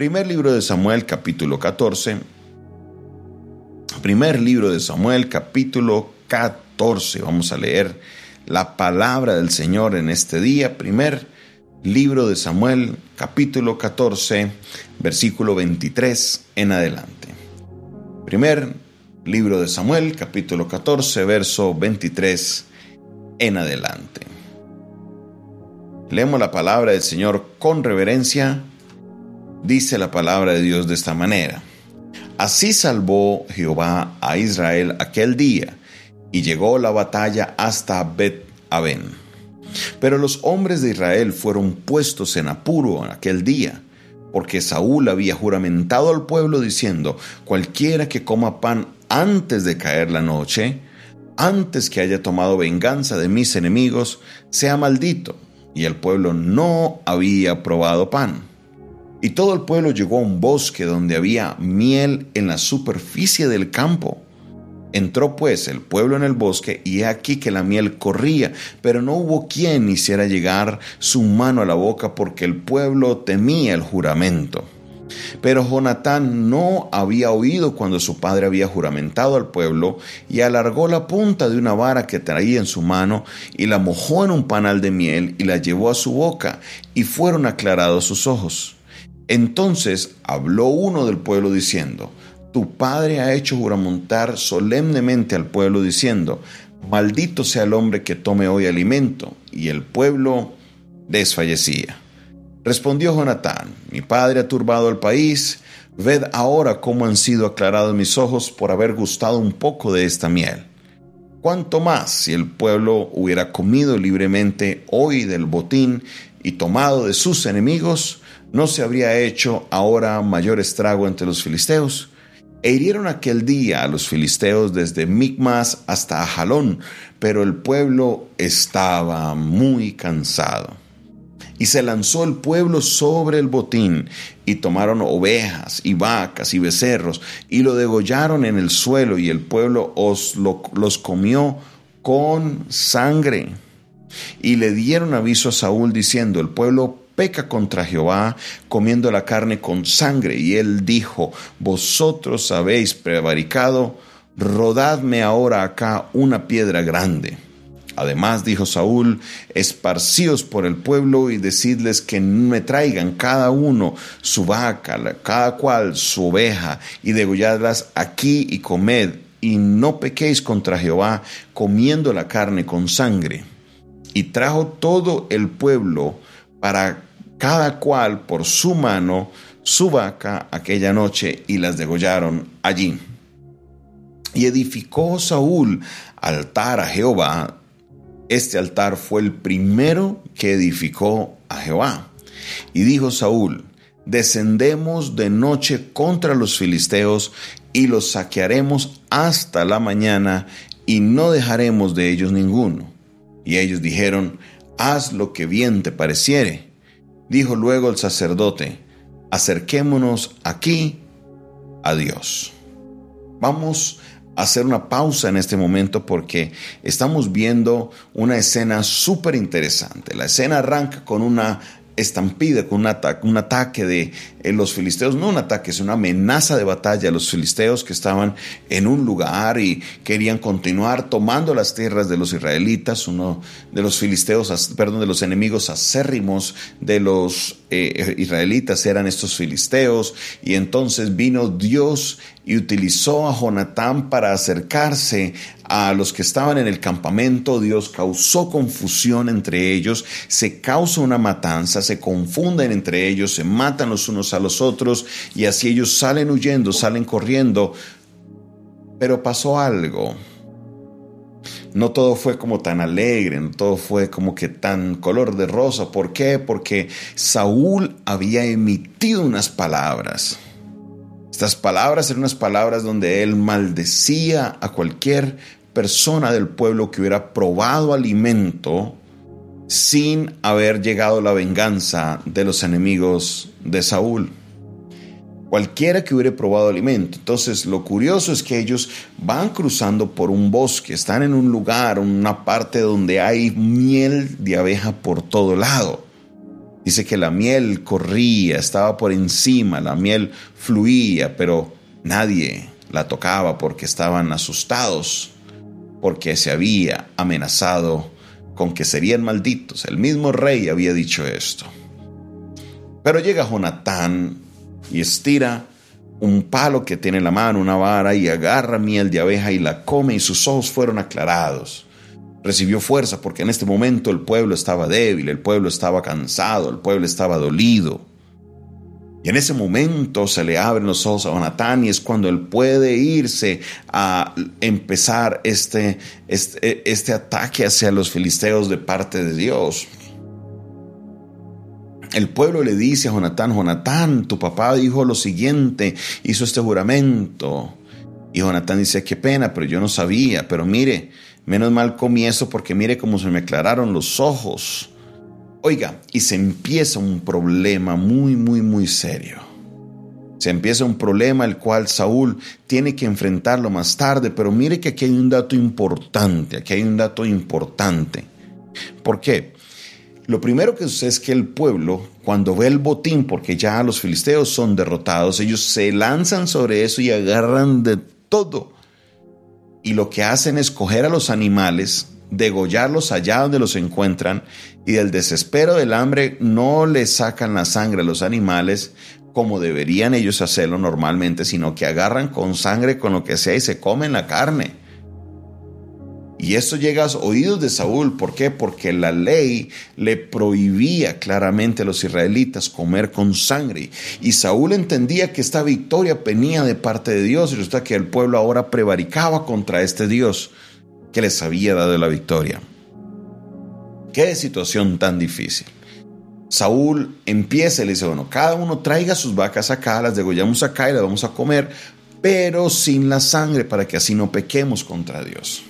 Primer libro de Samuel, capítulo 14. Primer libro de Samuel, capítulo 14. Vamos a leer la palabra del Señor en este día. Primer libro de Samuel, capítulo 14, versículo 23 en adelante. Primer libro de Samuel, capítulo 14, verso 23 en adelante. Leemos la palabra del Señor con reverencia. Dice la palabra de Dios de esta manera. Así salvó Jehová a Israel aquel día, y llegó la batalla hasta Bet Aben. Pero los hombres de Israel fueron puestos en apuro aquel día, porque Saúl había juramentado al pueblo diciendo, cualquiera que coma pan antes de caer la noche, antes que haya tomado venganza de mis enemigos, sea maldito y el pueblo no había probado pan. Y todo el pueblo llegó a un bosque donde había miel en la superficie del campo. Entró pues el pueblo en el bosque y he aquí que la miel corría, pero no hubo quien hiciera llegar su mano a la boca porque el pueblo temía el juramento. Pero Jonatán no había oído cuando su padre había juramentado al pueblo y alargó la punta de una vara que traía en su mano y la mojó en un panal de miel y la llevó a su boca y fueron aclarados sus ojos. Entonces habló uno del pueblo diciendo, Tu padre ha hecho juramentar solemnemente al pueblo diciendo, Maldito sea el hombre que tome hoy alimento. Y el pueblo desfallecía. Respondió Jonatán, mi padre ha turbado el país, ved ahora cómo han sido aclarados mis ojos por haber gustado un poco de esta miel. Cuánto más si el pueblo hubiera comido libremente hoy del botín y tomado de sus enemigos, no se habría hecho ahora mayor estrago entre los filisteos. E hirieron aquel día a los filisteos desde Micmas hasta Ajalón, pero el pueblo estaba muy cansado. Y se lanzó el pueblo sobre el botín, y tomaron ovejas, y vacas, y becerros, y lo degollaron en el suelo, y el pueblo os los comió con sangre. Y le dieron aviso a Saúl diciendo, el pueblo peca contra Jehová comiendo la carne con sangre. Y él dijo, vosotros habéis prevaricado, rodadme ahora acá una piedra grande Además, dijo Saúl, esparcíos por el pueblo y decidles que me traigan cada uno su vaca, cada cual su oveja, y degolladlas aquí y comed, y no pequéis contra Jehová comiendo la carne con sangre. Y trajo todo el pueblo para cada cual por su mano su vaca aquella noche y las degollaron allí. Y edificó Saúl altar a Jehová este altar fue el primero que edificó a Jehová. Y dijo Saúl, descendemos de noche contra los filisteos y los saquearemos hasta la mañana y no dejaremos de ellos ninguno. Y ellos dijeron, haz lo que bien te pareciere. Dijo luego el sacerdote, acerquémonos aquí a Dios. Vamos hacer una pausa en este momento porque estamos viendo una escena súper interesante. La escena arranca con una estampida, con un, ataque, de eh, los filisteos, no un ataque, es una amenaza de batalla a los filisteos que estaban en un lugar y querían continuar tomando las tierras de los israelitas, uno de los filisteos, perdón, de los enemigos acérrimos de los eh, israelitas eran estos filisteos. Y entonces vino Dios y utilizó a Jonatán para acercarse a los que estaban en el campamento. Dios causó confusión entre ellos, se causa una matanza, se confunden entre ellos, se matan los unos a los otros y así ellos salen huyendo, salen corriendo. Pero pasó algo. No todo fue como tan alegre, no todo fue como que tan color de rosa. ¿Por qué? Porque Saúl había emitido unas palabras estas palabras eran unas palabras donde él maldecía a cualquier persona del pueblo que hubiera probado alimento sin haber llegado la venganza de los enemigos de Saúl. Cualquiera que hubiera probado alimento. Entonces, lo curioso es que ellos van cruzando por un bosque, están en un lugar, una parte donde hay miel de abeja por todo lado. Dice que la miel corría, estaba por encima, la miel fluía, pero nadie la tocaba porque estaban asustados, porque se había amenazado con que serían malditos. El mismo rey había dicho esto. Pero llega Jonatán y estira un palo que tiene en la mano, una vara, y agarra miel de abeja y la come y sus ojos fueron aclarados. Recibió fuerza porque en este momento el pueblo estaba débil, el pueblo estaba cansado, el pueblo estaba dolido. Y en ese momento se le abren los ojos a Jonatán y es cuando él puede irse a empezar este, este, este ataque hacia los filisteos de parte de Dios. El pueblo le dice a Jonatán, Jonatán, tu papá dijo lo siguiente, hizo este juramento. Y Jonatán dice, qué pena, pero yo no sabía, pero mire, menos mal comí eso porque mire cómo se me aclararon los ojos. Oiga, y se empieza un problema muy, muy, muy serio. Se empieza un problema el cual Saúl tiene que enfrentarlo más tarde, pero mire que aquí hay un dato importante, aquí hay un dato importante. ¿Por qué? Lo primero que sucede es que el pueblo, cuando ve el botín, porque ya los filisteos son derrotados, ellos se lanzan sobre eso y agarran de todo. Y lo que hacen es coger a los animales, degollarlos allá donde los encuentran y del desespero del hambre no le sacan la sangre a los animales como deberían ellos hacerlo normalmente, sino que agarran con sangre con lo que sea y se comen la carne. Y esto llega a oídos de Saúl, ¿por qué? Porque la ley le prohibía claramente a los israelitas comer con sangre. Y Saúl entendía que esta victoria venía de parte de Dios y resulta que el pueblo ahora prevaricaba contra este Dios que les había dado la victoria. Qué situación tan difícil. Saúl empieza y le dice, bueno, cada uno traiga sus vacas acá, las degollamos acá y las vamos a comer, pero sin la sangre para que así no pequemos contra Dios.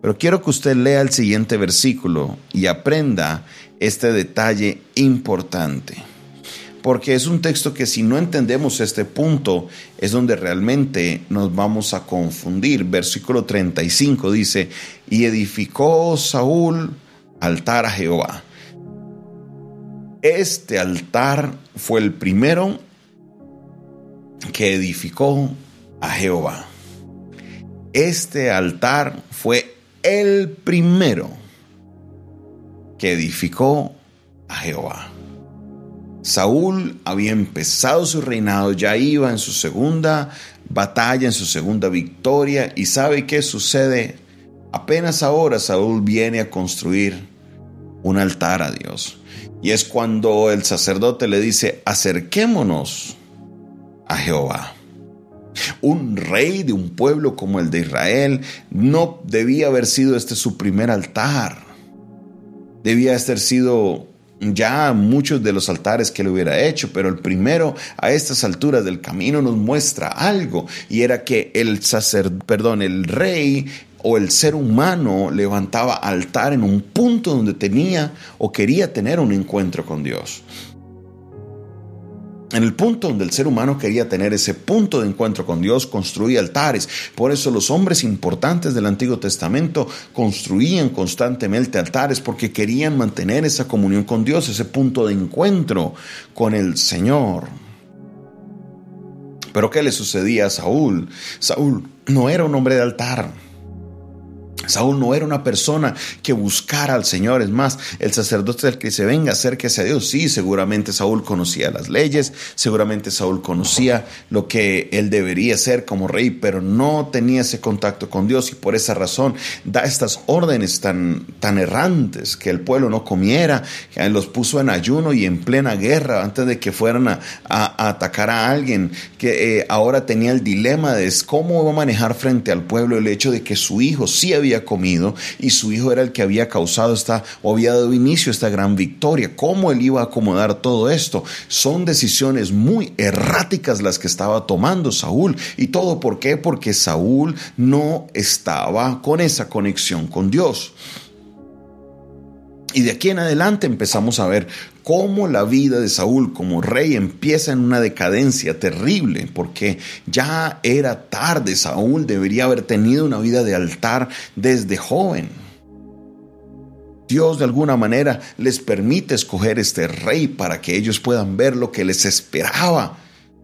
Pero quiero que usted lea el siguiente versículo y aprenda este detalle importante. Porque es un texto que si no entendemos este punto es donde realmente nos vamos a confundir. Versículo 35 dice, y edificó Saúl altar a Jehová. Este altar fue el primero que edificó a Jehová. Este altar fue el primero que edificó a Jehová. Saúl había empezado su reinado, ya iba en su segunda batalla, en su segunda victoria, y ¿sabe qué sucede? Apenas ahora Saúl viene a construir un altar a Dios. Y es cuando el sacerdote le dice, acerquémonos a Jehová. Un rey de un pueblo como el de Israel no debía haber sido este su primer altar. Debía haber sido ya muchos de los altares que le hubiera hecho, pero el primero a estas alturas del camino nos muestra algo y era que el sacerdote, perdón, el rey o el ser humano levantaba altar en un punto donde tenía o quería tener un encuentro con Dios. En el punto donde el ser humano quería tener ese punto de encuentro con Dios, construía altares. Por eso los hombres importantes del Antiguo Testamento construían constantemente altares porque querían mantener esa comunión con Dios, ese punto de encuentro con el Señor. Pero ¿qué le sucedía a Saúl? Saúl no era un hombre de altar. Saúl no era una persona que buscara al Señor. Es más, el sacerdote del que se venga, acérquese a Dios. Sí, seguramente Saúl conocía las leyes, seguramente Saúl conocía lo que él debería ser como rey, pero no tenía ese contacto con Dios y por esa razón da estas órdenes tan, tan errantes que el pueblo no comiera, los puso en ayuno y en plena guerra antes de que fueran a, atacar a alguien, que eh, ahora tenía el dilema de cómo va a manejar frente al pueblo el hecho de que su hijo sí comido y su hijo era el que había causado esta o había dado inicio a esta gran victoria. ¿Cómo él iba a acomodar todo esto? Son decisiones muy erráticas las que estaba tomando Saúl. ¿Y todo por qué? Porque Saúl no estaba con esa conexión con Dios. Y de aquí en adelante empezamos a ver cómo la vida de Saúl como rey empieza en una decadencia terrible, porque ya era tarde, Saúl debería haber tenido una vida de altar desde joven. Dios de alguna manera les permite escoger este rey para que ellos puedan ver lo que les esperaba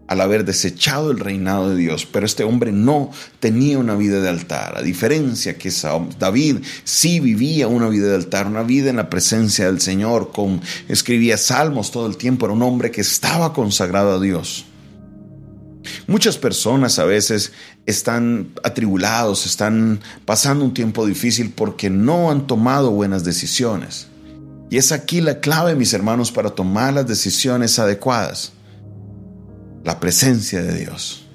al haber desechado el reinado de Dios. Pero este hombre no tenía una vida de altar, a diferencia que David sí vivía una vida de altar, una vida en la presencia del Señor, con, escribía salmos todo el tiempo, era un hombre que estaba consagrado a Dios. Muchas personas a veces están atribulados, están pasando un tiempo difícil porque no han tomado buenas decisiones. Y es aquí la clave, mis hermanos, para tomar las decisiones adecuadas. La presencia de Dios,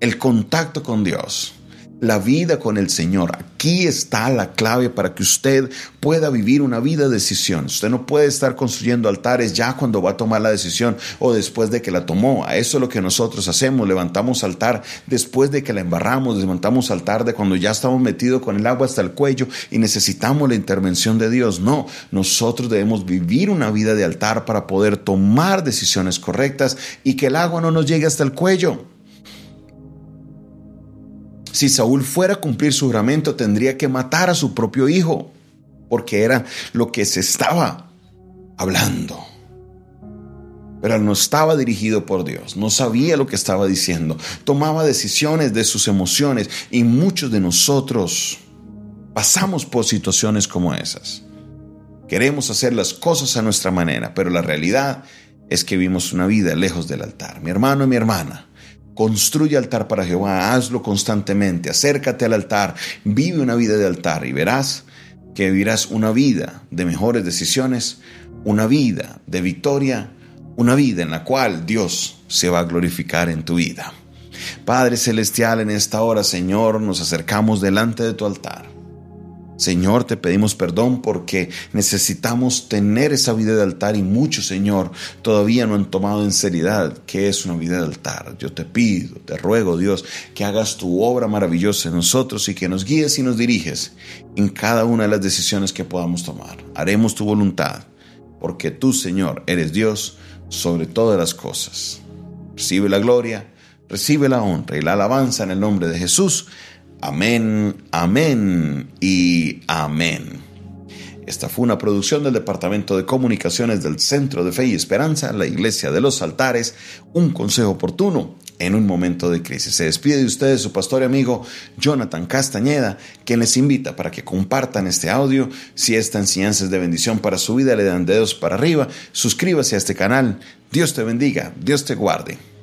el contacto con Dios la vida con el Señor. Aquí está la clave para que usted pueda vivir una vida de decisión. Usted no puede estar construyendo altares ya cuando va a tomar la decisión o después de que la tomó. A eso es lo que nosotros hacemos. Levantamos altar después de que la embarramos. Levantamos altar de cuando ya estamos metidos con el agua hasta el cuello y necesitamos la intervención de Dios. No, nosotros debemos vivir una vida de altar para poder tomar decisiones correctas y que el agua no nos llegue hasta el cuello. Si Saúl fuera a cumplir su juramento, tendría que matar a su propio hijo, porque era lo que se estaba hablando. Pero no estaba dirigido por Dios, no sabía lo que estaba diciendo, tomaba decisiones de sus emociones y muchos de nosotros pasamos por situaciones como esas. Queremos hacer las cosas a nuestra manera, pero la realidad es que vivimos una vida lejos del altar. Mi hermano y mi hermana, Construye altar para Jehová, hazlo constantemente, acércate al altar, vive una vida de altar y verás que vivirás una vida de mejores decisiones, una vida de victoria, una vida en la cual Dios se va a glorificar en tu vida. Padre Celestial, en esta hora, Señor, nos acercamos delante de tu altar. Señor, te pedimos perdón porque necesitamos tener esa vida de altar y muchos, Señor, todavía no han tomado en seriedad qué es una vida de altar. Yo te pido, te ruego, Dios, que hagas tu obra maravillosa en nosotros y que nos guíes y nos diriges en cada una de las decisiones que podamos tomar. Haremos tu voluntad, porque tú, Señor, eres Dios sobre todas las cosas. Recibe la gloria, recibe la honra y la alabanza en el nombre de Jesús. Amén, amén y amén. Esta fue una producción del Departamento de Comunicaciones del Centro de Fe y Esperanza, la Iglesia de los Altares, un consejo oportuno en un momento de crisis. Se despide de ustedes su pastor y amigo Jonathan Castañeda, quien les invita para que compartan este audio. Si esta enseñanza es de bendición para su vida, le dan dedos para arriba, suscríbase a este canal. Dios te bendiga, Dios te guarde.